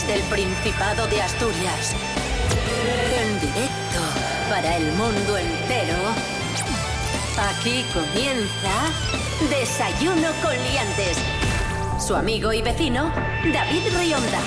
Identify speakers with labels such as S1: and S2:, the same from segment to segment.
S1: desde el Principado de Asturias. En directo para el mundo entero. Aquí comienza Desayuno con Liantes. Su amigo y vecino, David Rionda.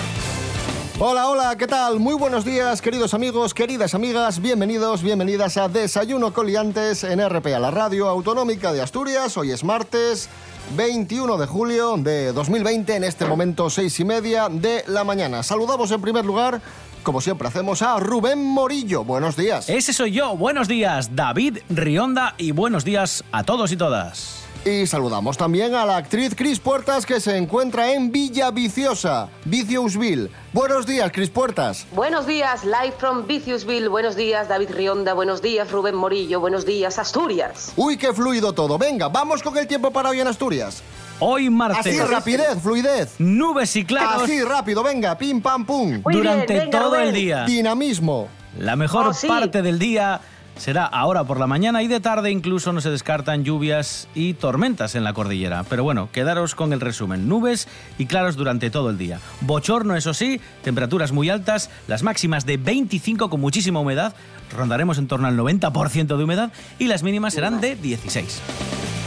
S2: Hola, hola, ¿qué tal? Muy buenos días, queridos amigos, queridas amigas. Bienvenidos, bienvenidas a Desayuno Coliantes en RPA, la radio autonómica de Asturias. Hoy es martes 21 de julio de 2020, en este momento seis y media de la mañana. Saludamos en primer lugar como siempre hacemos a Rubén Morillo. Buenos días.
S3: Ese soy yo. Buenos días, David Rionda, y buenos días a todos y todas.
S2: Y saludamos también a la actriz Cris Puertas que se encuentra en Villa Viciosa, Viciousville. Buenos días, Cris Puertas.
S4: Buenos días, live from Viciousville. Buenos días, David Rionda. Buenos días, Rubén Morillo. Buenos días, Asturias.
S2: Uy, qué fluido todo. Venga, vamos con el tiempo para hoy en Asturias.
S3: Hoy martes.
S2: Así, rapidez, fluidez.
S3: Nubes y claros.
S2: Así, rápido, venga, pim, pam, pum.
S4: Muy bien,
S3: durante
S4: venga,
S3: todo
S4: Rubén.
S3: el día.
S2: Dinamismo.
S3: La mejor
S4: Oh, sí.
S3: parte del día será ahora por la mañana y de tarde incluso no se descartan lluvias y tormentas en la cordillera. Pero bueno, quedaros con el resumen. Nubes y claros durante todo el día. Bochorno, eso sí, temperaturas muy altas, las máximas de 25 con muchísima humedad, rondaremos en torno al 90% de humedad y las mínimas serán de 16.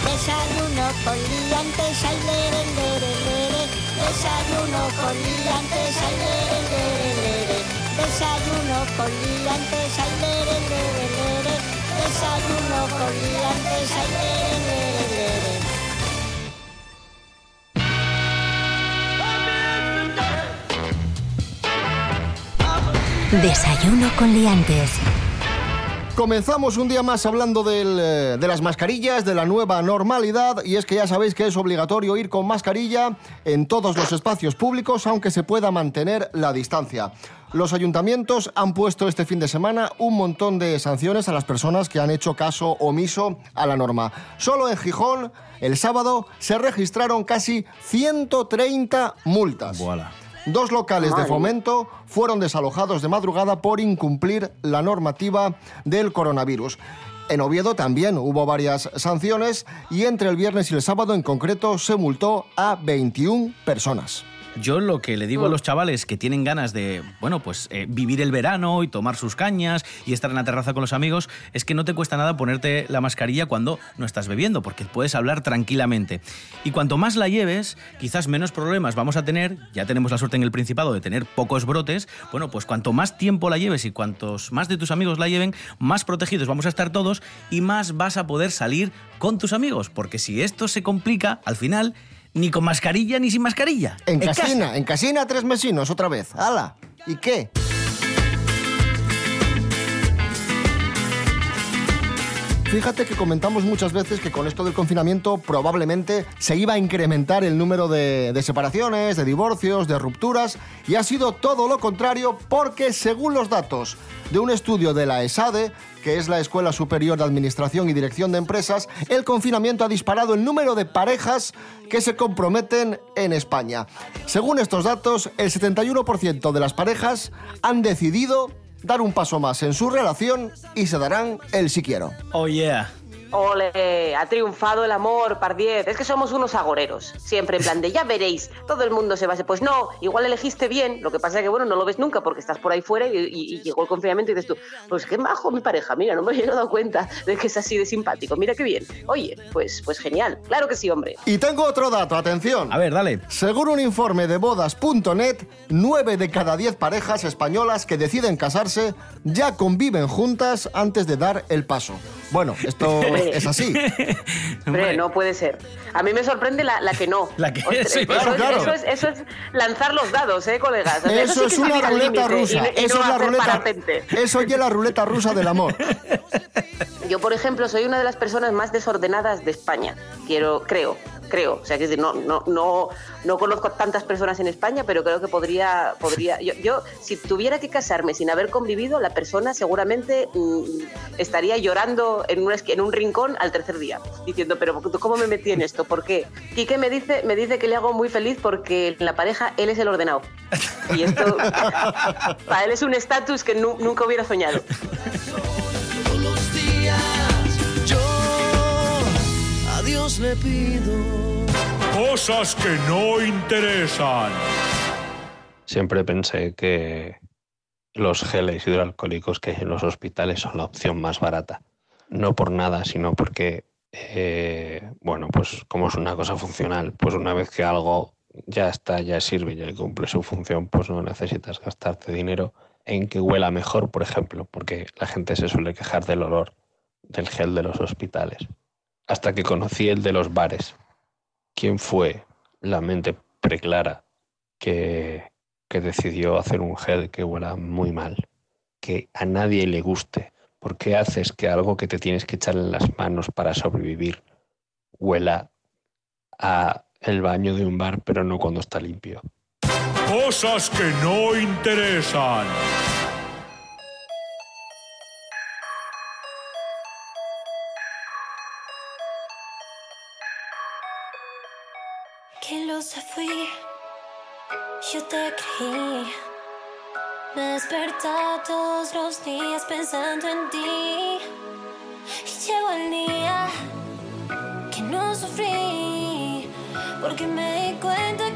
S5: Desayuno con. Desayuno con. Desayuno con liantes, ay, lere, lere, lere. Desayuno con liantes, ay, lere, lere, lere.
S1: Desayuno con Liantes.
S2: Comenzamos un día más hablando del, eh, de las mascarillas, de la nueva normalidad, y es que ya sabéis que es obligatorio ir con mascarilla en todos los espacios públicos, aunque se pueda mantener la distancia. Los ayuntamientos han puesto este fin de semana un montón de sanciones a las personas que han hecho caso omiso a la norma. Solo en Gijón, el sábado, se registraron casi 130 multas.
S3: Voilà.
S2: Dos locales de fomento fueron desalojados de madrugada por incumplir la normativa del coronavirus. En Oviedo también hubo varias sanciones y entre el viernes y el sábado en concreto se multó a 21 personas.
S3: Yo lo que le digo a los chavales que tienen ganas de, bueno, pues eh, vivir el verano y tomar sus cañas y estar en la terraza con los amigos, es que no te cuesta nada ponerte la mascarilla cuando no estás bebiendo, porque puedes hablar tranquilamente. Y cuanto más la lleves, quizás menos problemas vamos a tener, ya tenemos la suerte en el Principado de tener pocos brotes, bueno, pues cuanto más tiempo la lleves y cuantos más de tus amigos la lleven, más protegidos vamos a estar todos y más vas a poder salir con tus amigos, porque si esto se complica, al final, ni con mascarilla ni sin mascarilla.
S2: En
S3: casa.
S2: casina, en casina tres mesinos otra vez. ¡Hala! ¿Y qué? Fíjate que comentamos muchas veces que con esto del confinamiento probablemente se iba a incrementar el número de, de separaciones, de divorcios, de rupturas, y ha sido todo lo contrario porque según los datos de un estudio de la ESADE, que es la Escuela Superior de Administración y Dirección de Empresas, el confinamiento ha disparado el número de parejas que se comprometen en España. Según estos datos, el 71% de las parejas han decidido dar un paso más en su relación y se darán el si quiero.
S3: Oh yeah.
S4: Ole, ha triunfado el amor, par 10. Es que somos unos agoreros. Siempre en plan de ya veréis, todo el mundo se va a Pues no, igual elegiste bien. Lo que pasa es que, bueno, no lo ves nunca porque estás por ahí fuera y, y- y llegó el confinamiento y dices tú, pues qué majo mi pareja. Mira, no me había dado cuenta de que es así de simpático. Mira qué bien. Oye, pues, pues genial. Claro que sí, hombre.
S2: Y tengo otro dato, atención.
S3: A ver, dale.
S2: Según un informe de bodas.net, 9 de cada 10 parejas españolas que deciden casarse ya conviven juntas antes de dar el paso. Bueno, esto es así.
S4: Hombre, no puede ser. A mí me sorprende la, la que no.
S3: La que-
S4: Ostras,
S3: sí,
S4: eso,
S2: claro,
S4: es-
S2: claro.
S4: Eso, es, eso es lanzar los dados, ¿eh, colegas? O sea,
S2: Eso
S4: sí
S2: es una ruleta
S4: y
S2: rusa.
S4: y
S2: Eso
S4: no
S2: es la ruleta.
S4: parapente.
S2: Eso es la ruleta rusa del amor.
S4: Yo, por ejemplo, soy una de las personas más desordenadas de España. Quiero, creo, creo. O sea, que es decir, no, no, no, no conozco a tantas personas en España, pero creo que podría, podría. Yo, yo, si tuviera que casarme sin haber convivido, la persona seguramente mm, estaría llorando en un, en un rincón al tercer día, diciendo, pero ¿tú ¿cómo me metí en esto? ¿Por qué? Quique me dice, me dice que le hago muy feliz porque en la pareja él es el ordenado. Y esto para él es un estatus que nu- nunca hubiera soñado.
S6: Dios le pido.
S7: Cosas que no interesan. Siempre pensé que los geles hidroalcohólicos que hay en los hospitales son la opción más barata. No por nada, sino porque, eh, bueno, pues como es una cosa funcional, pues una vez que algo ya está, ya sirve, ya cumple su función, pues no necesitas gastarte dinero en que huela mejor, por ejemplo, porque la gente se suele quejar del olor del gel de los hospitales. Hasta que conocí el de los bares. ¿Quién fue la mente preclara que, que decidió hacer un gel que huela muy mal? Que a nadie le guste. ¿Por qué haces que algo que te tienes que echar en las manos para sobrevivir huela a el baño de un bar, pero no cuando está limpio?
S8: Cosas que no interesan.
S9: Yo te creí. Me despertaba todos los días pensando en ti. Y llegó el día que no sufrí, porque me di cuenta que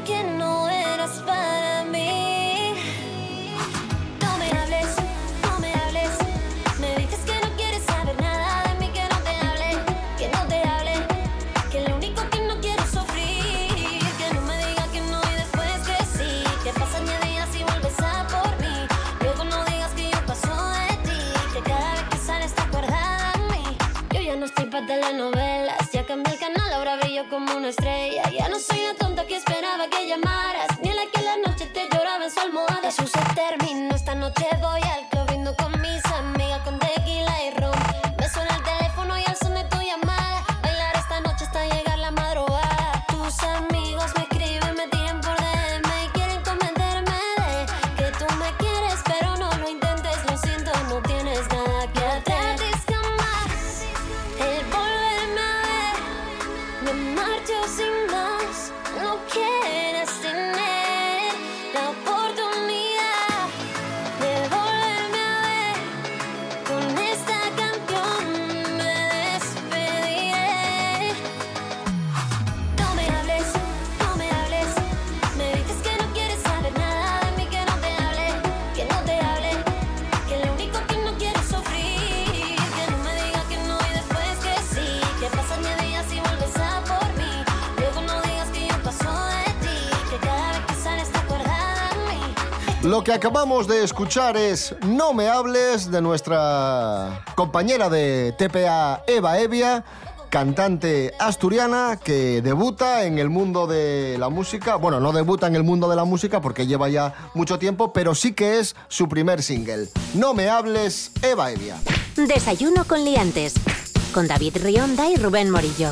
S9: Marcho sin más, no quieres Lo que
S2: acabamos de escuchar es No me hables de nuestra compañera de TPA Eva Evia, cantante asturiana que debuta en el mundo de la música. Bueno, no debuta en el mundo de la música porque lleva ya mucho tiempo, pero sí que es su primer single. No me hables, Eva Evia.
S1: Desayuno con liantes. Con David Rionda y Rubén Morillo.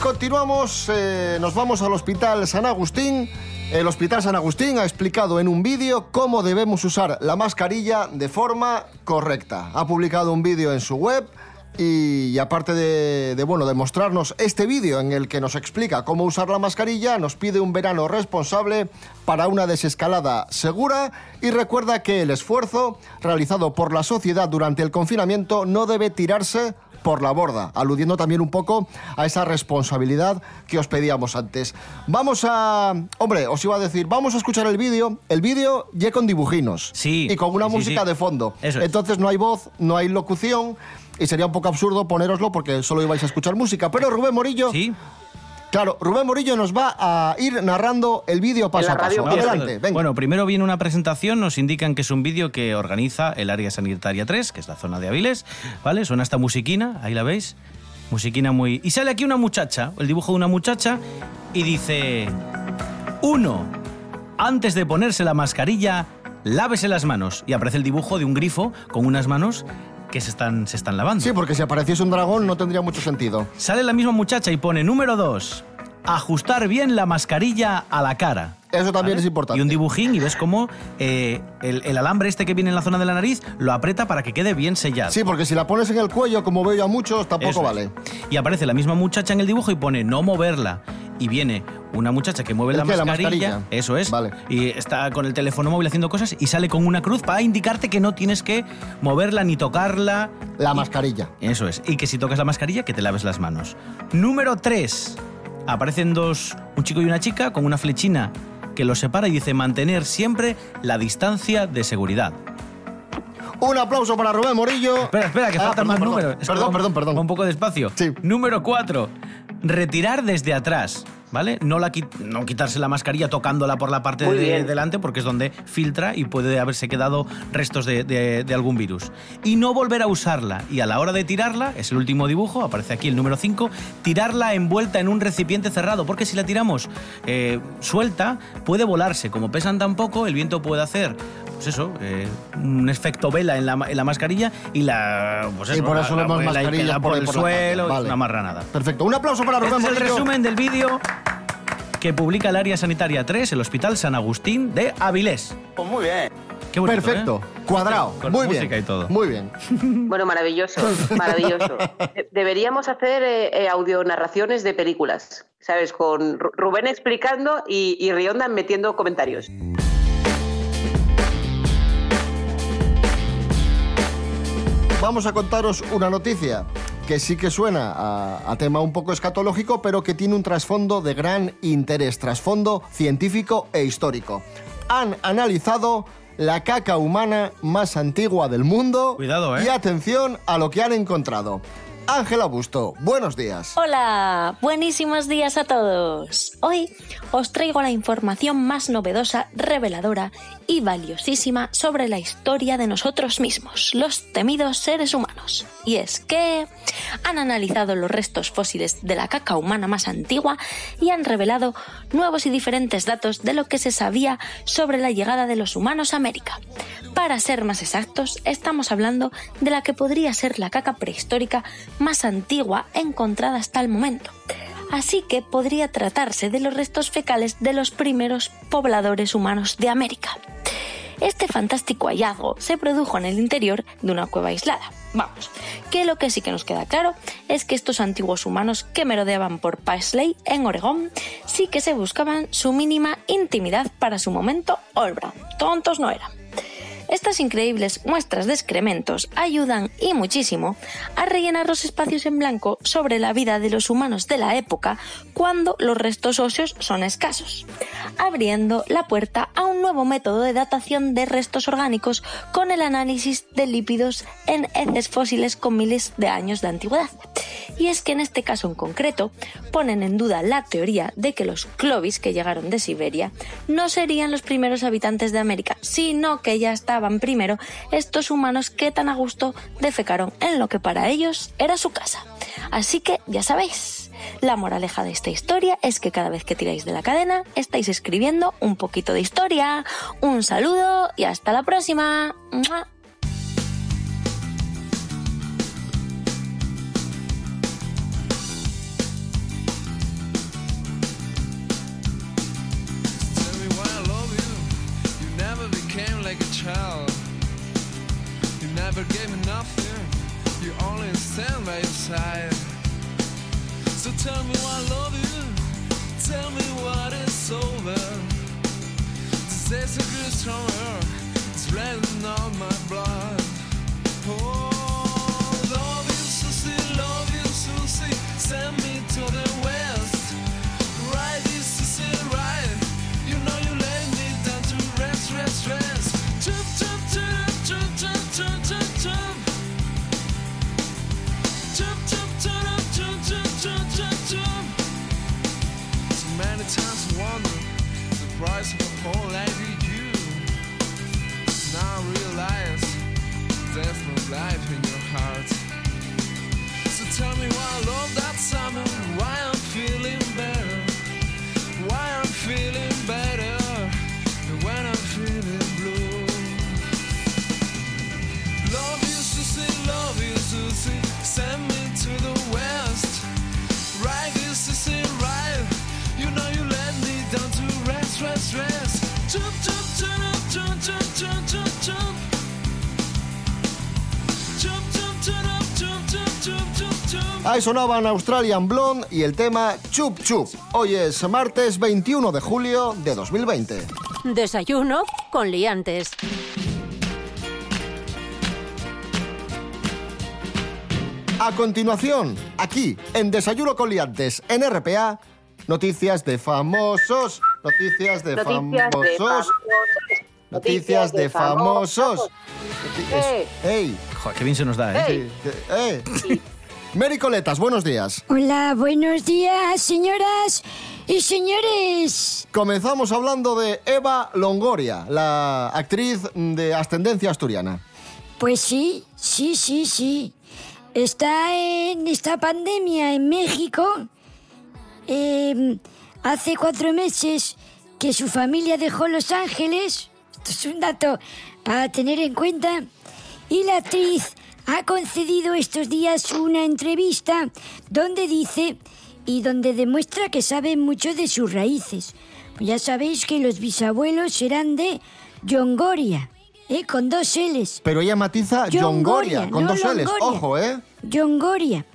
S2: Continuamos, eh, nos vamos al Hospital San Agustín. El Hospital San Agustín ha explicado en un vídeo cómo debemos usar la mascarilla de forma correcta. Ha publicado un vídeo en su web y, aparte de, bueno, de mostrarnos este vídeo en el que nos explica cómo usar la mascarilla, nos pide un verano responsable para una desescalada segura y recuerda que el esfuerzo realizado por la sociedad durante el confinamiento no debe tirarse por la borda, aludiendo también un poco a esa responsabilidad que os pedíamos antes. Vamos a... Hombre, os iba a decir, vamos a escuchar el vídeo. El vídeo ya con dibujinos.
S3: Sí.
S2: Y con una
S3: sí,
S2: música
S3: sí.
S2: de fondo.
S3: Eso es.
S2: Entonces no hay voz, no hay locución. Y sería un poco absurdo ponéroslo porque solo ibais a escuchar música. Pero Rubén Morillo...
S3: Sí.
S2: Claro, Rubén Morillo nos va a ir narrando el vídeo paso a paso. Adelante, venga.
S3: Bueno, primero viene una presentación, nos indican que es un vídeo que organiza el área sanitaria 3, que es la zona de Avilés, ¿vale? Suena esta musiquina, ahí la veis. Musiquina muy... Y sale aquí una muchacha, el dibujo de una muchacha, y dice... Uno, antes de ponerse la mascarilla, lávese las manos. Y aparece el dibujo de un grifo con unas manos que se están, se están lavando.
S2: Sí, porque si apareciese un dragón no tendría mucho sentido.
S3: Sale la misma muchacha y pone número dos. Ajustar bien la mascarilla a la cara.
S2: Eso también es importante.
S3: Y un dibujín y ves cómo eh, el, el alambre este que viene en la zona de la nariz lo aprieta para que quede bien sellado.
S2: Sí, porque si la pones en el cuello, como veo yo a muchos, tampoco
S3: Eso es.
S2: vale.
S3: Y aparece la misma muchacha en el dibujo y pone no moverla. Y viene una muchacha que mueve
S2: ¿El
S3: la?
S2: La
S3: mascarilla,
S2: mascarilla.
S3: Eso es. Y está con el teléfono móvil haciendo cosas y sale con una cruz para indicarte que no tienes que moverla ni tocarla.
S2: La mascarilla.
S3: Eso es. Y que si tocas la mascarilla, que te laves las manos. Número 3. Aparecen dos, un chico y una chica con una flechina que los separa y dice mantener siempre la distancia de seguridad.
S2: Un aplauso para Rubén Morillo.
S3: Espera, espera, que
S2: Ah,
S3: faltan
S2: perdón,
S3: más
S2: perdón.
S3: números. Es que
S2: Perdón, perdón, perdón.
S3: un poco despacio. Número 4. Retirar desde atrás. ¿Vale? No, la, no quitarse la mascarilla tocándola por la parte de delante porque es donde filtra y puede haberse quedado restos de, de- de algún virus. Y no volver a usarla. Y a la hora de tirarla, es el último dibujo, aparece aquí el número 5, tirarla envuelta en un recipiente cerrado. Porque si la tiramos eh, suelta, puede volarse. Como pesan tan poco, el viento puede hacer pues eso, eh, un efecto vela en la, en la mascarilla y la. Pues
S2: Y
S3: eso,
S2: por
S3: la-
S2: eso
S3: la
S2: vemos
S3: y
S2: mascarillas por
S3: por el
S2: por
S3: suelo,
S2: Vale.
S3: una marranada.
S2: Perfecto. Un aplauso para Rubén
S3: Este es el resumen del vídeo que publica el área sanitaria 3, el Hospital San Agustín de Avilés.
S10: Pues muy bien.
S3: Qué bonito,
S2: Perfecto.
S3: ¿eh?
S2: Cuadrado.
S3: Con
S2: Muy
S3: música
S2: bien.
S3: y todo.
S2: Muy bien.
S4: Bueno, maravilloso, maravilloso. De- Deberíamos hacer eh, audionarraciones de películas, ¿sabes? Con Ru- Rubén explicando y, y Rionda metiendo comentarios.
S2: Vamos a contaros una noticia que sí que suena a, a tema un poco escatológico, pero que tiene un trasfondo de gran interés, trasfondo científico e histórico. Han analizado la caca humana más antigua del mundo.
S3: Cuidado, ¿eh?
S2: Y atención a lo que han encontrado. Ángela Busto, buenos días.
S11: Hola, buenísimos días a todos. Hoy os traigo la información más novedosa, reveladora y valiosísima sobre la historia de nosotros mismos, los temidos seres humanos. Y es que han analizado los restos fósiles de la caca humana más antigua y han revelado nuevos y diferentes datos de lo que se sabía sobre la llegada de los humanos a América. Para ser más exactos, estamos hablando de la que podría ser la caca prehistórica más antigua encontrada hasta el momento. Así que podría tratarse de los restos fecales de los primeros pobladores humanos de América. Este fantástico hallazgo se produjo en el interior de una cueva aislada. Vamos, que lo que sí que nos queda claro es que estos antiguos humanos que merodeaban por Paisley, en Oregón, sí que se buscaban su mínima intimidad para su momento Brown. Tontos no eran. Estas increíbles muestras de excrementos ayudan y muchísimo a rellenar los espacios en blanco sobre la vida de los humanos de la época cuando los restos óseos son escasos, abriendo la puerta a un nuevo método de datación de restos orgánicos con el análisis de lípidos en heces fósiles con miles de años de antigüedad. Y es que en este caso en concreto ponen en duda la teoría de que los clovis que llegaron de Siberia no serían los primeros habitantes de América, sino que ya estaban primero estos humanos que tan a gusto defecaron en lo que para ellos era su casa. Así que ya sabéis, la moraleja de esta historia es que cada vez que tiráis de la cadena estáis escribiendo un poquito de historia. Un saludo y hasta la próxima.
S6: Stand by your side. So tell me why I love you. Tell me what is over. This is a good life in your heart. So tell me why I love that summer, why I'm feeling better, why I'm feeling better when I'm feeling blue. Love you, Susie, love you, Susie, send me to the west. Right, you, Susie, right. You know you let me down to rest, rest, rest. Jump, jump, jump, jump, jump, jump, jump, jump.
S2: Ahí sonaban Australian Blonde y el tema Chup Chup. Hoy es martes 21 de julio de 2020.
S1: Desayuno con liantes.
S2: A continuación, aquí, en Desayuno con Liantes, en RPA, noticias de famosos, noticias de
S4: Noticias de famosos,
S2: noticias de famosos.
S4: Eh.
S2: ¡Ey!
S3: Joder, qué bien se nos da, ¿eh?
S2: Sí, ¡Eh! Mary Coletas, buenos días.
S5: Hola, buenos días, señoras y señores.
S2: Comenzamos hablando de Eva Longoria, la actriz de ascendencia asturiana.
S5: Pues sí, sí, sí, sí. Está en esta pandemia en México. Eh, hace cuatro meses que su familia dejó Los Ángeles. Esto es un dato para tener en cuenta. Y la actriz ha concedido estos días una entrevista donde dice y donde demuestra que sabe mucho de sus raíces. Pues ya sabéis que los bisabuelos eran de Yongoria, ¿eh? con dos L's.
S2: Pero ella matiza
S5: Longoria,
S2: con
S5: no
S2: dos L's. Ojo, ¿eh?
S5: Longoria.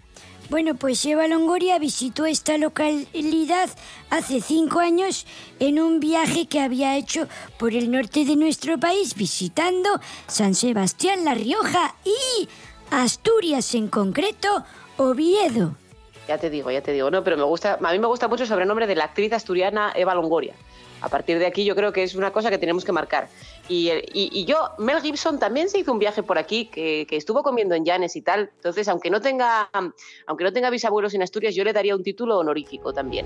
S5: Bueno, pues Eva Longoria visitó esta localidad hace cinco años en un viaje que había hecho por el norte de nuestro país, visitando San Sebastián, La Rioja y Asturias en concreto, Oviedo.
S4: Ya te digo, ya te digo, no, pero me gusta, a mí me gusta mucho el sobrenombre de la actriz asturiana Eva Longoria. A partir de aquí yo creo que es una cosa que tenemos que marcar. Y, eh, y- y yo, Mel Gibson también se hizo un viaje por aquí, que, que estuvo comiendo en Llanes y tal. Entonces, aunque no tenga, aunque no tenga bisabuelos en Asturias, yo le daría un título honorífico también.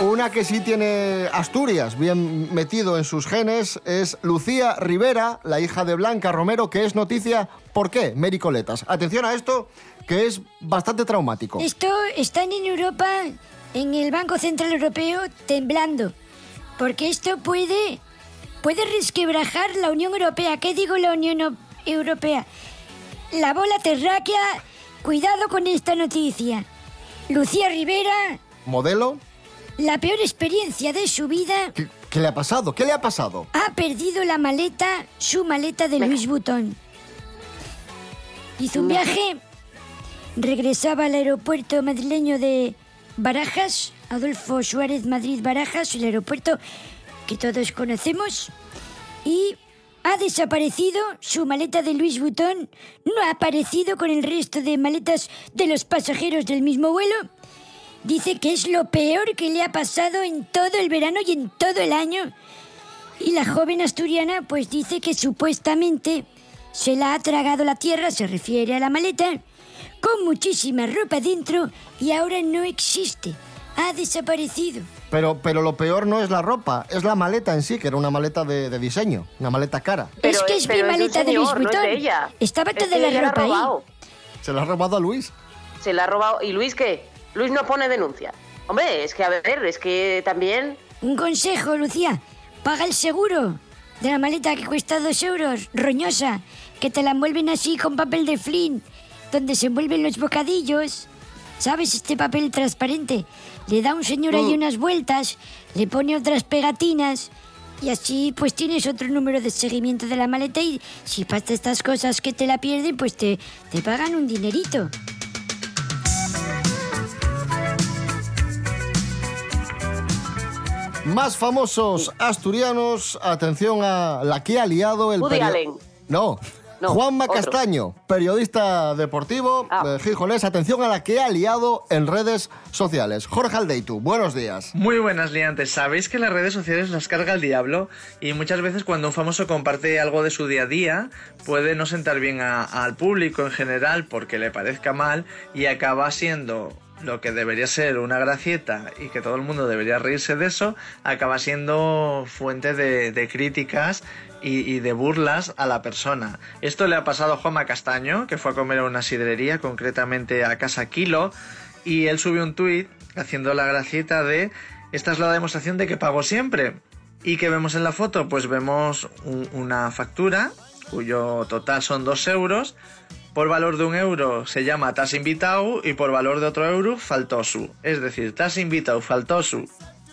S2: Una que sí tiene Asturias bien metido en sus genes es Lucía Rivera, la hija de Blanca Romero, que es noticia. ¿Por qué? Mary Coletas. Atención a esto, que es bastante traumático.
S5: Esto están en Europa, en el Banco Central Europeo, temblando. Porque esto puede, puede resquebrajar la Unión Europea. ¿Qué digo la Unión Europea? La bola terráquea, cuidado con esta noticia. Lucía Rivera,
S2: ¿Modelo?
S5: la peor experiencia de su vida,
S2: ¿Qué, qué le ha pasado? ¿Qué le ha pasado?
S5: ha perdido la maleta, su maleta de Luis Vuitton. Hizo un viaje, regresaba al aeropuerto madrileño de Barajas, Adolfo Suárez Madrid Barajas, el aeropuerto que todos conocemos, y ha desaparecido su maleta de Luis Vuitton, no ha aparecido con el resto de maletas de los pasajeros del mismo vuelo. Dice que es lo peor que le ha pasado en todo el verano y en todo el año. Y la joven asturiana pues dice que supuestamente se la ha tragado la tierra, se refiere a la maleta, con muchísima ropa dentro y ahora no existe. Ha desaparecido.
S2: Pero, pero lo peor no es la ropa, es la maleta en sí, que era una maleta de, de diseño, una maleta cara.
S5: es que es mi maleta de Luis
S4: señor, no es de
S5: Vuitton. Estaba
S4: Es
S5: toda la
S4: ella la ha
S5: ropa ahí.
S2: ¿Se la ha robado a Luis?
S4: Se la ha robado. ¿Y Luis qué? Luis no pone denuncia. Hombre, es que a ver, es que también.
S5: Un consejo, Lucía. Paga el seguro de la maleta que cuesta dos euros, roñosa, que te la envuelven así con papel de Flynn, donde se envuelven los bocadillos. ¿Sabes? Este papel transparente. Le da un señor ahí unas vueltas, le pone otras pegatinas y así pues tienes otro número de seguimiento de la maleta y si pasa estas cosas que te la pierden, pues te, te pagan un dinerito.
S2: Más famosos asturianos, atención a la que ha liado el
S4: Woody Allen.
S2: No.
S4: No,
S2: Juanma
S4: otro.
S2: Castaño, periodista deportivo
S4: Ah.
S2: de Gijones, atención a la que ha liado en redes sociales. Jorge Aldeitu, buenos días.
S10: Muy buenas liantes. Sabéis que las redes sociales las carga el diablo y muchas veces cuando un famoso comparte algo de su día a día puede no sentar bien a- al público en general porque le parezca mal y acaba siendo lo que debería ser una gracieta y que todo el mundo debería reírse de eso, acaba siendo fuente de, de críticas y, de burlas a la persona. Esto le ha pasado a Juanma Castaño, que fue a comer a una sidrería, concretamente a Casa Kilo, y él subió un tuit haciendo la gracieta de esta es la demostración de que pago siempre. ¿Y que vemos en la foto? Pues vemos un- una factura cuyo total son dos euros. Por valor de un euro se llama tas invitado y por valor de otro euro faltosu. Es decir, tas invitado faltosu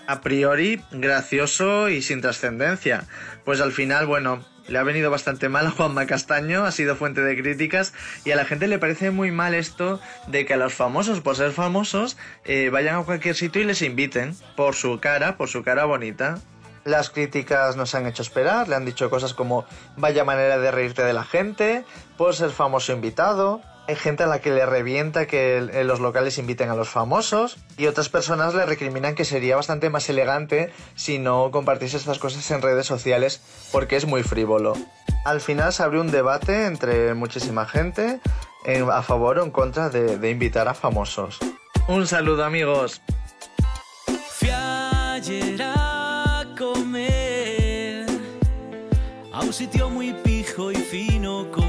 S10: a priori gracioso y sin trascendencia. Pues al final, bueno, le ha venido bastante mal a Juanma Castaño, ha sido fuente de críticas y a la gente le parece muy mal esto de que a los famosos, por ser famosos, eh, vayan a cualquier sitio y les inviten por su cara, por su cara bonita. Las críticas nos han hecho esperar, le han dicho cosas como vaya manera de reírte de la gente, por ser famoso invitado. Hay gente a la que le revienta que el- en los locales inviten a los famosos y otras personas le recriminan que sería bastante más elegante si no compartiese estas cosas en redes sociales porque es muy frívolo. Al final se abrió un debate entre muchísima gente en- a favor o en contra de, de invitar a famosos. Un saludo amigos.
S3: Fui ayer a comer a un sitio muy pijo y fino con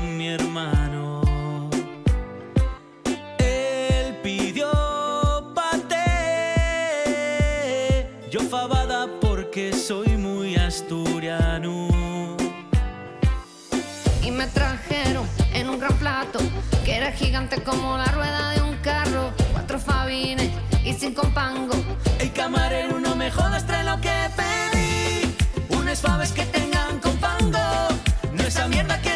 S12: era gigante como la rueda de un carro, cuatro fabines y cinco pango.
S3: El camarero no me jodas, trae lo que pedí. Unas faves que tengan con pango. No esa mierda que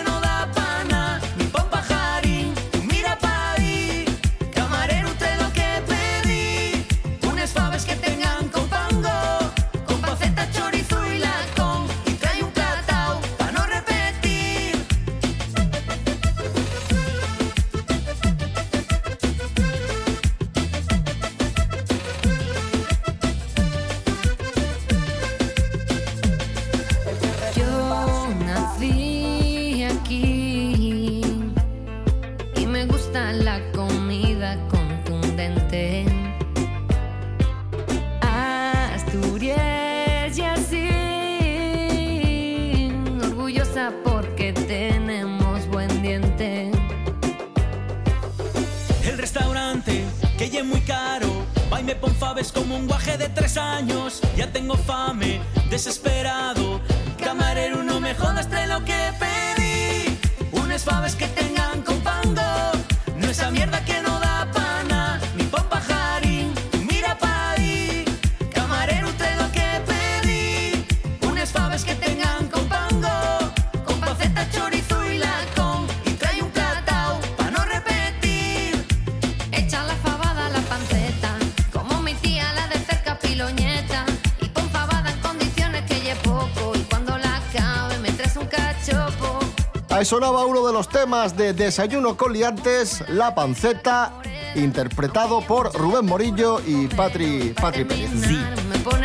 S3: Ahí
S2: sonaba uno de los temas de Desayuno con liantes, La Panceta, interpretado por Rubén Morillo y Patri, Patri Pérez.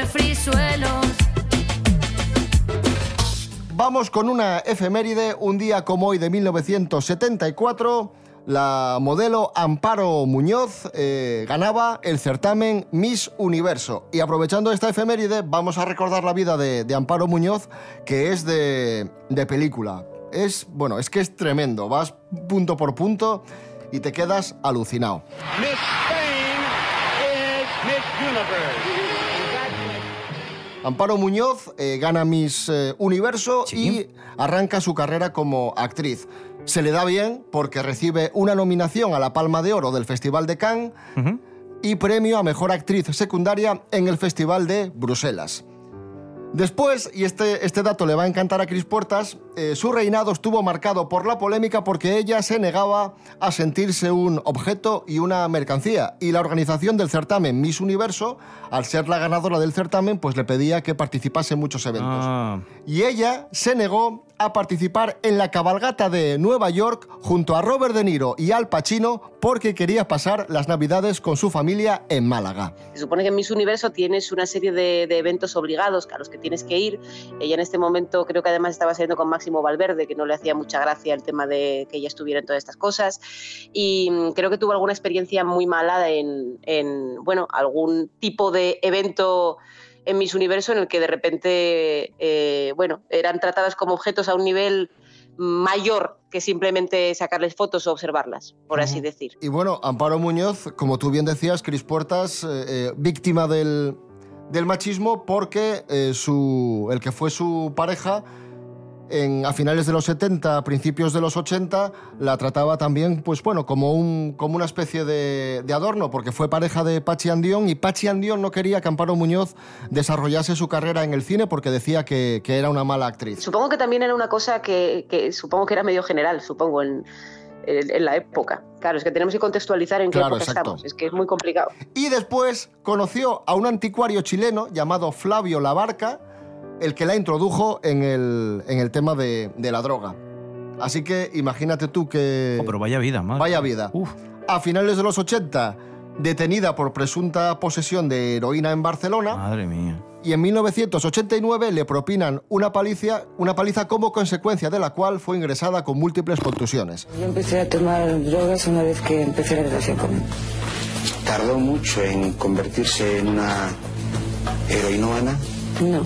S12: Frisuelos.
S2: Vamos con una efeméride, un día como hoy de 1974, la modelo Amparo Muñoz eh, ganaba el certamen Miss Universo. Y aprovechando esta efeméride, vamos a recordar la vida de, de Amparo Muñoz, que es de, de película. Es, bueno, es que es tremendo, vas punto por punto y te quedas alucinado.
S13: Miss Spain is Miss Universe.
S2: Amparo Muñoz eh, gana Miss eh, Universo y arranca su carrera como actriz. Se le da bien porque recibe una nominación a la Palma de Oro del Festival de Cannes y premio a Mejor Actriz Secundaria en el Festival de Bruselas. Después, y este, este dato le va a encantar a Cris Puertas, eh, su reinado estuvo marcado por la polémica porque ella se negaba a sentirse un objeto y una mercancía. Y la organización del certamen Miss Universo, al ser la ganadora del certamen, pues le pedía que participase en muchos eventos.
S14: Ah.
S2: Y ella se negó a participar en la cabalgata de Nueva York junto a Robert De Niro y Al Pacino porque quería pasar las navidades con su familia en Málaga.
S4: Se supone que en Miss Universo tienes una serie de, de eventos obligados a los que tienes que ir. Ella en este momento creo que además estaba saliendo con Máximo Valverde, que no le hacía mucha gracia el tema de que ella estuviera en todas estas cosas. Y mm, creo que tuvo alguna experiencia muy mala en, en, bueno, algún tipo de evento en Miss Universo en el que de repente, eh, bueno, eran tratadas como objetos a un nivel mayor que simplemente sacarles fotos o observarlas, por así decir.
S2: Y bueno, Amparo Muñoz, como tú bien decías, Cris Puertas, eh, eh, víctima del, del machismo porque eh, su, el que fue su pareja en- a finales de los 70, principios de los 80, la trataba también, pues bueno, como, un, como una especie de, de adorno, porque fue pareja de Pachi Andión y Pachi Andión no quería que Amparo Muñoz desarrollase su carrera en el cine porque decía que, que era una mala actriz.
S4: Supongo que también era una cosa que, supongo que era medio general, supongo, en- en la época. Claro, es que tenemos que contextualizar en qué
S2: Claro,
S4: época
S2: exacto.
S4: estamos. Es que es muy complicado.
S2: Y después conoció a un anticuario chileno llamado Flavio Labarca, el que la introdujo en el, en el tema de, de la droga. Así que imagínate tú que...
S3: Oh, pero vaya vida, madre.
S2: Vaya vida. A finales de los 80, detenida por presunta posesión de heroína en Barcelona.
S3: Madre mía.
S2: Y en 1989 le propinan una paliza, una paliza como consecuencia de la cual fue ingresada con múltiples contusiones.
S15: Yo empecé a tomar drogas una vez que empecé la relación con él.
S16: ¿Tardó mucho en convertirse en una heroinómana?
S15: No.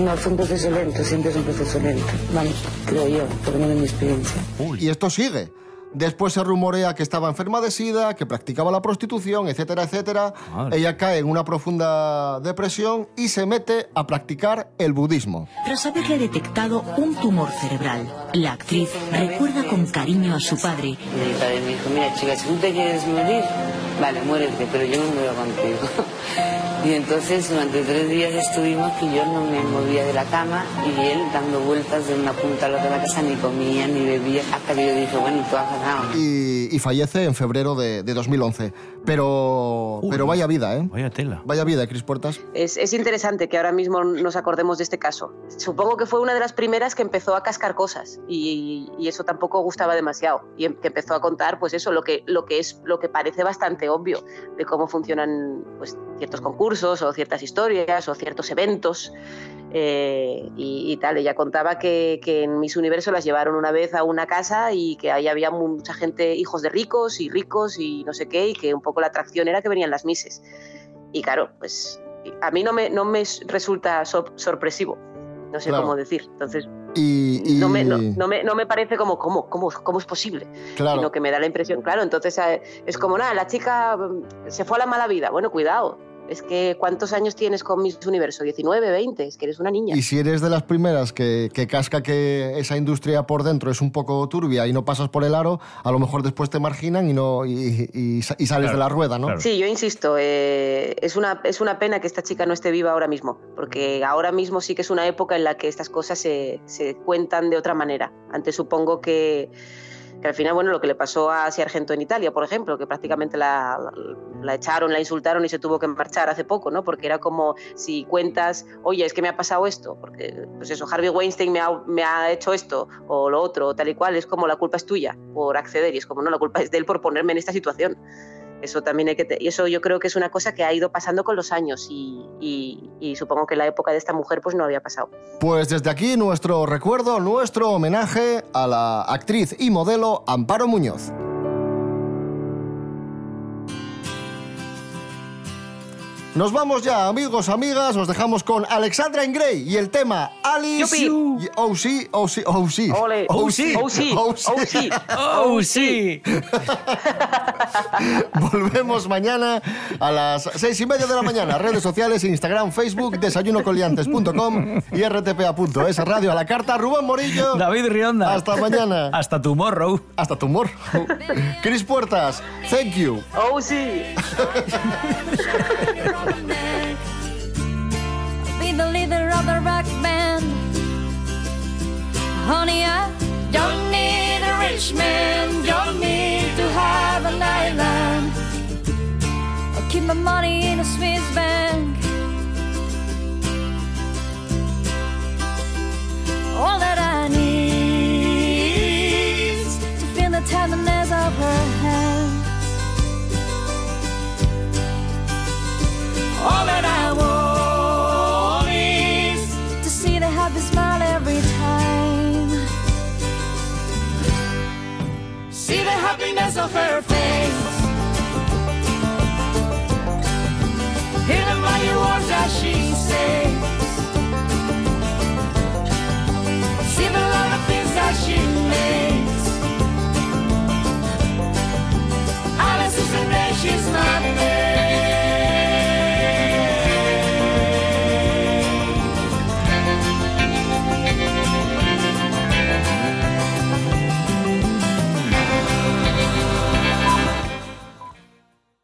S15: No, fue un proceso lento, siempre es un proceso lento. Vamos, creo yo, por lo menos en mi experiencia.
S2: Y esto sigue. Después se rumorea que estaba enferma de sida, que practicaba la prostitución, etcétera, etcétera.
S3: Madre.
S2: Ella cae en una profunda depresión y se mete a practicar el budismo.
S17: Tras haberle detectado un tumor cerebral, la actriz recuerda con cariño a su padre
S15: mi padre me dijo, mira chica, si tú te quieres morir, vale, muérete, pero yo me muero contigo. Y entonces durante tres días estuvimos que yo no me movía de la cama y él dando vueltas de una punta a la otra de la casa, ni comía, ni bebía, hasta que yo dije, bueno, tú has ganado.
S2: Y, y fallece en febrero de, de 2011. Pero, pero vaya vida, ¿eh?
S3: Vaya tela.
S2: Vaya vida, Cris Puertas.
S4: Es, es interesante que ahora mismo nos acordemos de este caso. Supongo que fue una de las primeras que empezó a cascar cosas y, y eso tampoco gustaba demasiado. Y em- que empezó a contar, pues eso, lo que, lo que es lo que parece bastante obvio de cómo funcionan pues, ciertos concursos o ciertas historias o ciertos eventos. eh, y, y tal, ella contaba que, que en Miss Universo las llevaron una vez a una casa y que ahí había mucha gente, hijos de ricos y ricos y no sé qué, y que un poco la atracción era que venían las Misses. Y claro, pues a mí no me, no me resulta sor- sorpresivo, no sé
S2: Claro.
S4: cómo decir. Entonces,
S2: Y, y-
S4: no me, no, no me, no me parece como, ¿cómo, cómo, cómo es posible?
S2: Claro.
S4: Sino que me da la impresión, claro, entonces eh, es como, nada, la chica mm, se fue a la mala vida. Bueno, cuidado, es que ¿cuántos años tienes con Miss Universo? 19, 20, es que eres una niña.
S2: Y si eres de las primeras que, que casca que esa industria por dentro es un poco turbia y no pasas por el aro, a lo mejor después te marginan y, no, y, y- y sales de la rueda, ¿no?
S4: Sí, yo insisto, eh, es, una, es una pena que esta chica no esté viva ahora mismo, porque ahora mismo sí que es una época en la que estas cosas se, se cuentan de otra manera. Antes supongo que, que al final, bueno, lo que le pasó a Argento en Italia, por ejemplo, que prácticamente la, la echaron, la insultaron y se tuvo que marchar hace poco, ¿no? Porque era como si cuentas, oye, es que me ha pasado esto, porque, pues eso, Harvey Weinstein me ha, me ha hecho esto o lo otro, tal y cual, es como la culpa es tuya por acceder y es como, no, la culpa es de él por ponerme en esta situación. Eso también hay que te- y eso yo creo que es una cosa que ha ido pasando con los años y, y- supongo que la época de esta mujer pues no había pasado.
S2: Pues desde aquí nuestro recuerdo, nuestro homenaje a la actriz y modelo Amparo Muñoz. Nos vamos ya, amigos, amigas. Os dejamos con Alexandra Ingray y el tema Alice. Oh sí, oh sí, oh sí.
S4: Ole.
S2: Oh sí.
S4: Oh, sí.
S2: oh
S4: Oh, sí.
S3: ¡Oh, sí!
S2: Volvemos mañana a las seis y media de la mañana. Redes sociales, Instagram, Facebook, desayunocoliantes.com y rtpa.es radio a la carta. Rubén Morillo.
S3: David Rionda.
S2: Hasta mañana.
S3: Hasta tomorrow.
S2: Hasta tomorrow. Cris Puertas. Thank you.
S4: Oh sí.
S9: Be the leader of the rock band. Honey, I don't need a rich man, don't need to have an island. I'll keep my money in a Swiss bank. because of her face. Hidden by the words that she says. See the lot of things that she makes. Alice is a name she's not.